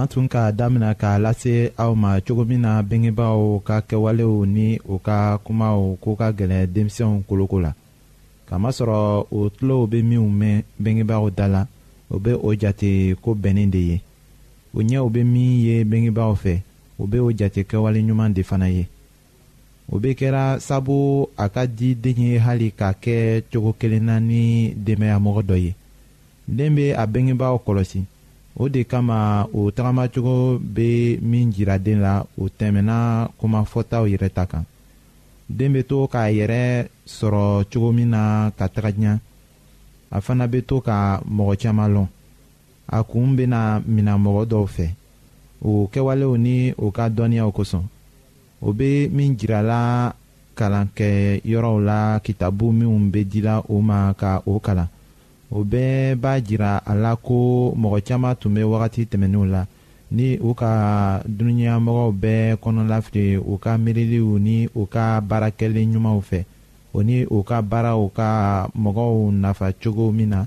an tun ka damina k'a lase aw ma cogo min na bengebaaw ka kɛwalew ni u ka kumaw ko ka gɛlɛn denmisɛnw koloko la kamasɔrɔ o tulow bɛ minw mɛn bengebaaw da la o bɛ o jate ko bɛnnen de ye o ɲɛw bɛ min ye bengebaaw fɛ o bɛ o jate kɛwale ɲuman de fana ye o bɛ kɛra sabu a ka di den ye hali ka kɛ cogo kelen na ni denbayamɔgɔ dɔ ye den bɛ a bengebaaw kɔlɔsi o de kama o tagamacogo bɛ min jira den la o tɛmɛna kuma fɔtaw yɛrɛ ta kan den bɛ to k'a yɛrɛ sɔrɔ cogo min na ka taga ɲɛ a fana bɛ to ka mɔgɔ caman lɔn a kun bɛna mina mɔgɔ dɔw fɛ o kɛwalew ni o ka dɔnniyaw kosɔn o bɛ min jirala kalan kɛ yɔrɔw la kitabu minnu bɛ dila o ma ka o kalan o bɛɛ b'a jira a la ko mɔgɔ caman tun bɛ wagati tɛmɛnenw la ni u ka dununyamɔgɔw bɛɛ kɔnɔlafili u ka miiriliw ni u ka baarakɛlen ɲumanw fɛ o ni u ka baaraw ka mɔgɔw nafa cogo min na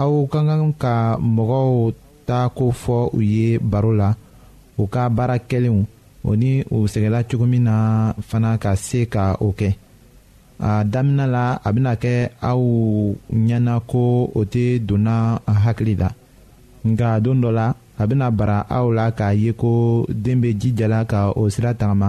aw ka kan ka mɔgɔw ta ko fɔ u ye baro la u ka baara kɛlenw o ni u sɛgɛla cogo min na fana ka se ka o kɛ a daminɛ la a bɛna kɛ aw ɲɛna ko o tɛ donna hakili la nka don dɔ la a bɛna bara aw la k'a ye ko den bɛ jijala ka o sira tagama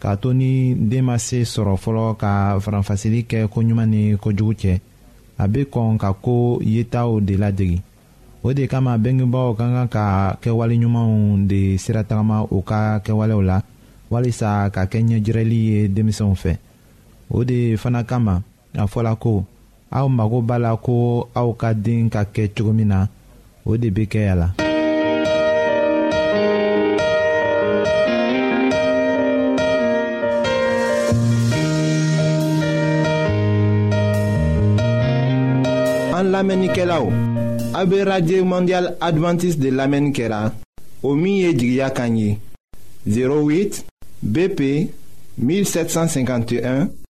k'a to ni den ma se sɔrɔ fɔlɔ ka faranfasili kɛ koɲuman ni kojugu cɛ a bɛ kɔn ka ko yetaw de ladege o de kama bengebaaw ka kan ka kɛwale ɲumanw de siratagama u ka kɛwalew la walisa ka kɛ ɲɛjirɛli ye denmisɛnw fɛ o de fana kama a fɔla ko aw mago b'a la ko aw ka den ka kɛ cogo min na o de bɛ kɛ a la. an lamɛnnikɛlaw a bɛ radio mondial adventiste de lamɛnni kɛra o min ye jigiya kan ye 08 BP 1751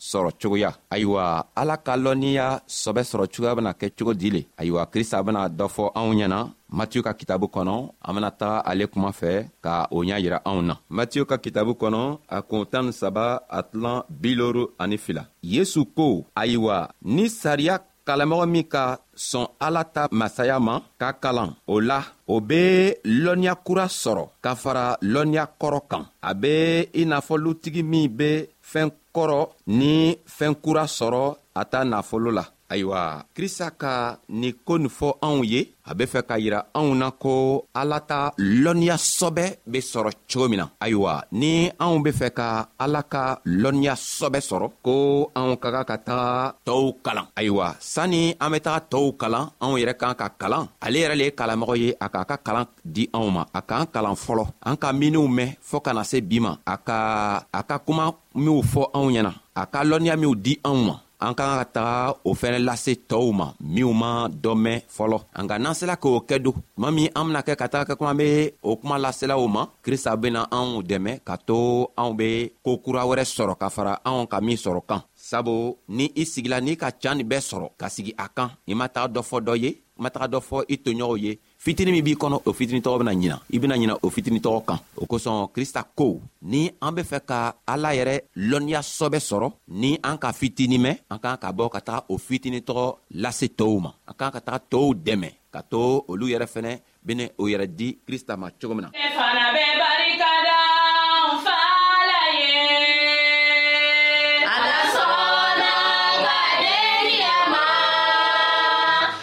sɔrɔ cogoya ayiwa ala ka lɔnniya sɔbɛ sɔrɔ cogoya bena kɛ cogo di le ayiwa krista bena dɔ fɔ anw ɲɛna matiyu ka kitabu kɔnɔ an bena taga ale kuma fɛ ka o ɲa yira anw na matiyu ka kitabu kɔnɔ a kun tan ni saba a tilan biloru ani fila yesu ko ayiwa ni sariya kalanmɔgɔ min ka sɔn ala ta masaya ma ka kalan o la o be lɔnniya kura sɔrɔ ka fara lɔnniya kɔrɔ kan a be i n'a fɔ lutigi min be fɛɛn kɔrɔ ni fɛɛn kura sɔrɔ a ta nafolo la ayiwa krista ka nin ko nin fɔ anw ye a be fɛ ka yira anw na ko ala ta lɔnniya sɔbɛ be sɔrɔ cogo min na ayiwa ni anw be fɛ ka ala ka lɔnniya sɔbɛ sɔrɔ ko anw ka ka ka taga tɔɔw kalan ayiwa sanni an be taga tɔɔw kalan anw yɛrɛ kan ka kalan ale yɛrɛ le ye kalanmɔgɔ ye a k'a ka kalan di anw ma a k'an kalan fɔlɔ an ka miniw mɛn fɔɔ kana se bi ma a ka a ka kuma minw fɔ anw ɲɛna a ka lɔnniya minw di anw ma an ka kan ka taga o fɛnɛ lase tɔɔw ma minw ma dɔ mɛn fɔlɔ nka n'an sela k'o kɛ don tuma min an bena kɛ ka taga kɛ kuma be o kuma laselaw ma krista bena anw dɛmɛ ka to anw be koo kura wɛrɛ sɔrɔ ka fara anw ka min sɔrɔ kan sabu ni i sigila n'i ka can nin bɛɛ sɔrɔ ka sigi a kan i ma taga dɔ fɔ dɔ ye ma taga dɔ fɔ i toɲɔgɔnw ye fitini min b'i kɔnɔ o fitini tɔgɔ bena ɲina i bena ɲina o fitini tɔgɔ kan o kosɔn krista ko ni an be fɛ ka ala yɛrɛ lɔnniya sɔbɛ sɔrɔ ni an ka fitini mɛn an k'an ka bɔ ka taga o fitini tɔgɔ lase tɔɔw ma an k'an ka taga tɔɔw dɛmɛ ka to olu yɛrɛ fɛnɛ bene o yɛrɛ di krista ma cogo min na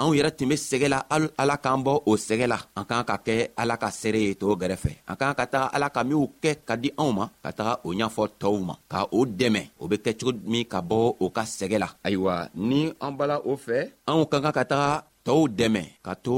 anw yɛrɛ tun be sɛgɛ la ala k'an bɔ o sɛgɛ la an k'an ka kɛ ala ka seere ye tɔɔw gɛrɛfɛ an k'an ka taga ala ka minw kɛ ka di anw ma ka taga o ɲafɔ tɔɔw ma ka o dɛmɛ o be kɛ cogo min ka bɔ o ka sɛgɛ la ayiwa ni an bala o fɛ anw ka kan ka taga tɔɔw dɛmɛ ka to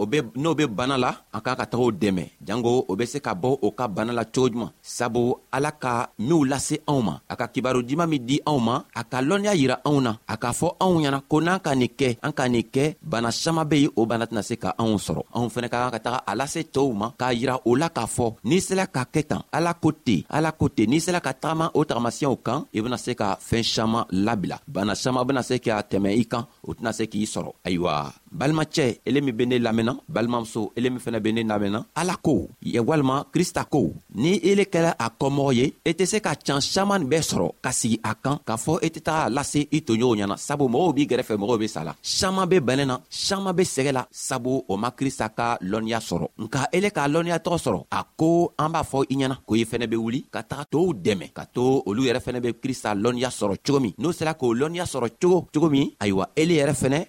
o be n'o be bana la an k'an ka taga o dɛmɛ janko o be se ka bɔ o ka bana la cogo juman sabu ala ka minw lase anw ma a ka kibaru diman min di anw ma a ka lɔnniya yira anw na a k'a fɔ anw ɲɛna ko n'an ka nin kɛ an ka nin kɛ bana saman be yen o bana tɛna se ka anw sɔrɔ anw fɛnɛ ka kan ka taga a lase tɔɔw ma k'a yira o la k'a fɔ n'i sela ka kɛ tan ala ko ten ala ko ten n'i sela ka tagama o tagamasiyɛw kan i bena se ka fɛɛn saman labila bana saman bena se k'a tɛmɛ i kan o tɛna se k'i sɔrɔ ayiwa balimacɛ ele min be ne lamɛnna balimamuso ele min fɛnɛ be ne lamɛnna ala ko ye walima krista ko ni ele kɛla a kɔmɔgɔ ye i e tɛ se ka can saman bɛɛ sɔrɔ ka sigi a kan k'a fɔ i e tɛ taga lase i toɲɔgɔnw ɲɛna sabu mɔgɔw b'i gɛrɛfɛ mɔgɔw be sa la saman be bɛnɛ na saman be sɛgɛ la sabu o ma krista ka lɔnniya sɔrɔ nka ele k'a lɔnniya tɔgɔ sɔrɔ a ko an b'a fɔ i ɲɛna ko i fɛnɛ be wuli ka taga tow dɛmɛ ka to olu yɛrɛ fɛnɛ be krista lɔnniya sɔrɔ cogo min n'o sera k'o lɔnniya sɔrɔ cogo cogo min ayiwa ele yɛrɛ fɛnɛ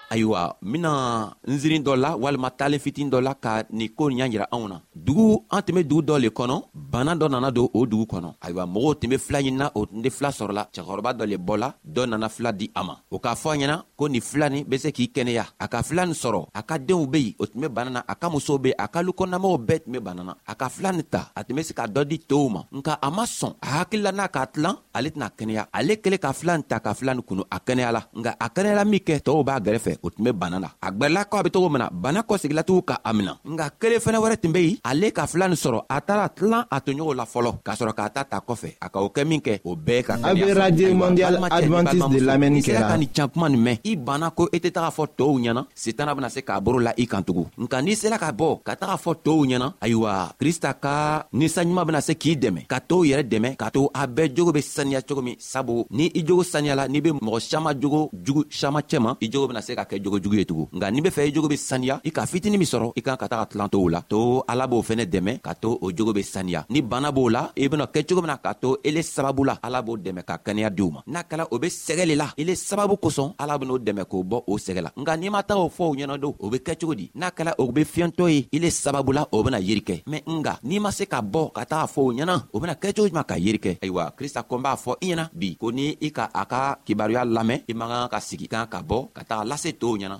ayiwa mina n zirin dɔ la walima taalen fitin dɔ la ka nin ko ɲa jira anw na dugu an tun be dugu dɔ le kɔnɔ bana dɔ nana don o dugu kɔnɔ ayiwa mɔgɔw tun be fila ɲinina o tun de fila sɔrɔla cɛkɔrɔba dɔ le bɔla dɔ nana fila di a ma o k'a fɔ a ɲɛna ko nin fila nin be se k'i kɛnɛya a ka fila nin sɔrɔ a ka denw be yen o tun be bana na a ka musow be a ka lukɔnɔnamɔgɔw bɛɛ tun be bana na a ka fila nin ta a tun be se ka dɔ di tow ma nka a ma sɔn a hakilila n'a k'a tilan ale tɛna kɛnɛya ale kɛlen ka filan ta ka filan kunu a kɛnɛyala nka a kɛnɛyala min kɛ tɔɔw b'a gɛrɛfɛ o tun be bana la a gwɛrɛla kɔ a be togo min na bana kɔsegilatugu ka a mina nka kelen fɛnɛ wɛrɛ tun be yen ale ka filan nin sɔrɔ a taara tilan a toɲɔgɔnw la fɔlɔ k'a sɔrɔ k'a ta ta kɔfɛ a ka o kɛ min kɛ o bɛɛ ka kɛnɛyaka ni can kuma nin mɛn i banna ko i tɛ taga fɔ tɔɔw ɲɛna sitana bena se k'a boro la i kan tugun nka n'i sela ka bɔ ka taga fɔ tow ɲɛna ayiwa krista ka ninsanɲuman bena se k'i dɛmɛ ka tow yɛrɛ dɛmɛ k'a to a bɛɛ jogo be saniya cogo min sabu ni i jogo saniyala n'i be mɔgɔ siama jogo jugu siama cɛma i jogo bena se ka kɛ jogo jugu ye tugun nka n'i be fɛ i jogo be saniya i ka fitini min sɔrɔ i kan ka taga tilan tow la to ala b'o fɛnɛ dɛmɛ ka to o jogo be saniya ni bana b'o la i bena kɛ cogo min na k'a to ele sababu la ala b'o dɛmɛ ka kɛnɛya diw ma n'a kɛla o be sɛgɛ le la ile sababu kosɔn ala ben'o dɛmɛ k'o bɔ o sɛgɛ la nka n'i ma taa o fɔ o ɲɛnɔ don o be kɛ cogo di n'a kɛla o be fiyɛntɔ ye ile sababu la o bena yeri kɛ mɛn nga n'i ma se ka bɔ ka taa fɔ o ɲɛna o bena kɛ cogo juman ka yeri kɛ ayiwa krista kɔn b'a fɔ i ɲɛna bi ko ni i ka a ka kibaruya lamɛn i man kan ka sigi kan ka bɔ ka taga lase tow ɲɛna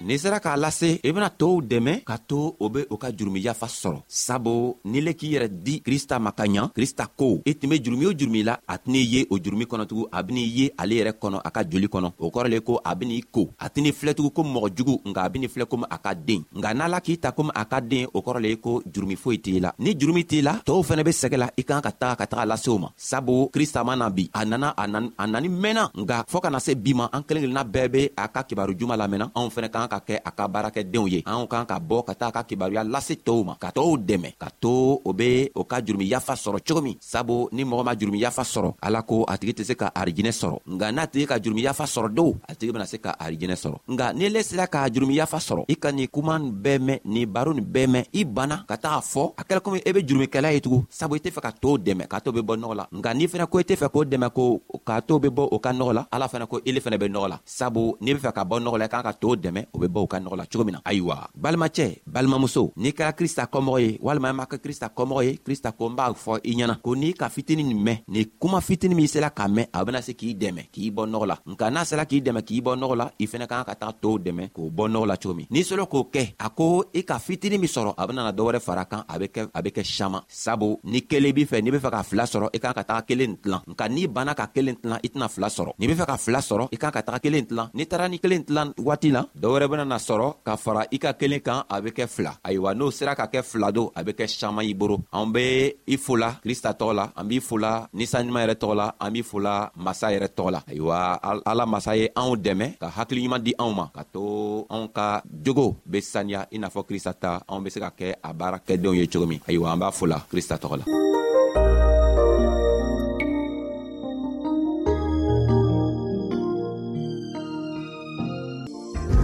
n'i sera k'a lase i bena tow dɛmɛ ka to o be o ka jurumi yafa sɔrɔ sabu n'i le k'i yɛrɛ di krista ma ka ɲa krista ko i tun be jurumi o jurumi la a tɛn'i ye o jurumi kɔnɔtugun a ben'i ye ale yɛrɛ kɔnɔ a ka joli kɔnɔ o kɔrɔ le ko a ben'i ko a tɛn'i filɛtugun komi mɔgɔ jugu nka a ben'i filɛ komi a ka den nka n'a la k'i ta komi a ka den o kɔrɔ le ye ko jurumi foyi t'i la ni jurumi t'i la tɔɔw fɛnɛ be sɛgɛ la i kan ka taga ka taga lasew ma sabu krista ma na bi a nana a nani mɛnna nka fɔɔ kana se bi ma an kelen kelenna bɛɛ be a ka kibaru juman lamɛnna anw fɛnɛ k'an ka kɛ a ka baarakɛdenw ye anw k'an ka bɔ ka taa ka kibaruya lase tɔɔw ma ka tɔɔw dɛmɛ ka to o be o ka jurumi yafa sɔrɔ cogo min sabu ni mɔgɔ ma jurumi yafa sɔrɔ ala ko a tigi tɛ se ka arijinɛ sɔrɔ nka n'a tigi ka jurumi yafa sɔrɔ dow a tigi bena se ka arijinɛ sɔrɔ nka n'i le sera k'a jurumi yafa sɔrɔ i ka nin kuma nin bɛɛ mɛn nin baro nin bɛɛ mɛn i banna ka taga fɔ a kɛla komi i e be jurumikɛla ye tugun sabu i tɛ fɛ ka too dɛmɛ k'a to be bɔ nɔgɔ la nka n'i fɛnɛ ko i tɛ fɛ k'o dɛmɛ ko k'a to be bɔ o ka nɔgɔ la ala fɛnɛ ko ile fɛnɛ be nɔgɔ la sabu n'i be fɛ ka bɔ nɔgɔ la i kan ka too dɛmɛ o be bɔ o ka nɔgɔ la cogo min na ayiwa balimacɛ balimamuso n'i kɛra krista kɔmɔgɔ ye walima i ma kɛ krista kɔmɔgɔ ye krista ko n b'a fɔ i ɲɛna ko n'i ka fitini nin mɛn ni kuma fitini min sela ka mɛn a bena se k'i dɛmɛ k'i bɔ nɔgɔ la nka n'a sera k'i dɛmɛ k'i bɔ nɔgɔ la i fɛnɛ kan ka taga tow dɛmɛ k'o bɔ nɔgɔ la cogo min n'i sɔrɔ k'o kɛ a ko i ka fitini min sɔrɔ a benana dɔwɛrɛ fara kan a be kɛ a be kɛ saman sabu ni kelen b'i fɛ n'i be fɛ ka fila sɔrɔ i kan ka taga kelen tilan nka n'i banna ka kelen tilan i tɛna fila sɔrɔ n'i be fɛ ka fila sɔrɔ i kan ka taga kelen tilan n'i taara ni kelen tilan waati la dɔwɛrɛ benana sɔrɔ ka fara i ka kelen kan a be kɛ fila ayiwa n'o sera ka kɛ fila don a be kɛ saman i boro an be i fola krista tɔgɔ la an b'i fola ni sanɲuman yɛrɛ tɔgɔ la an b'i fola masa yɛrɛ tɔgɔ la ayiwa ala masa ye anw dɛmɛ ka hakili ɲuman di anw ma ka to anw ka jogo be saniya i n'a fɔ krista ta anw be se ka kɛ a baara kɛdenw ye cogo min ayiwa an b'a fola krista tɔgɔ la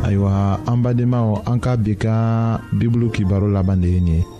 ayiwa an badenmaw an ka bi ka bibulu kibaro laban de ye nin ye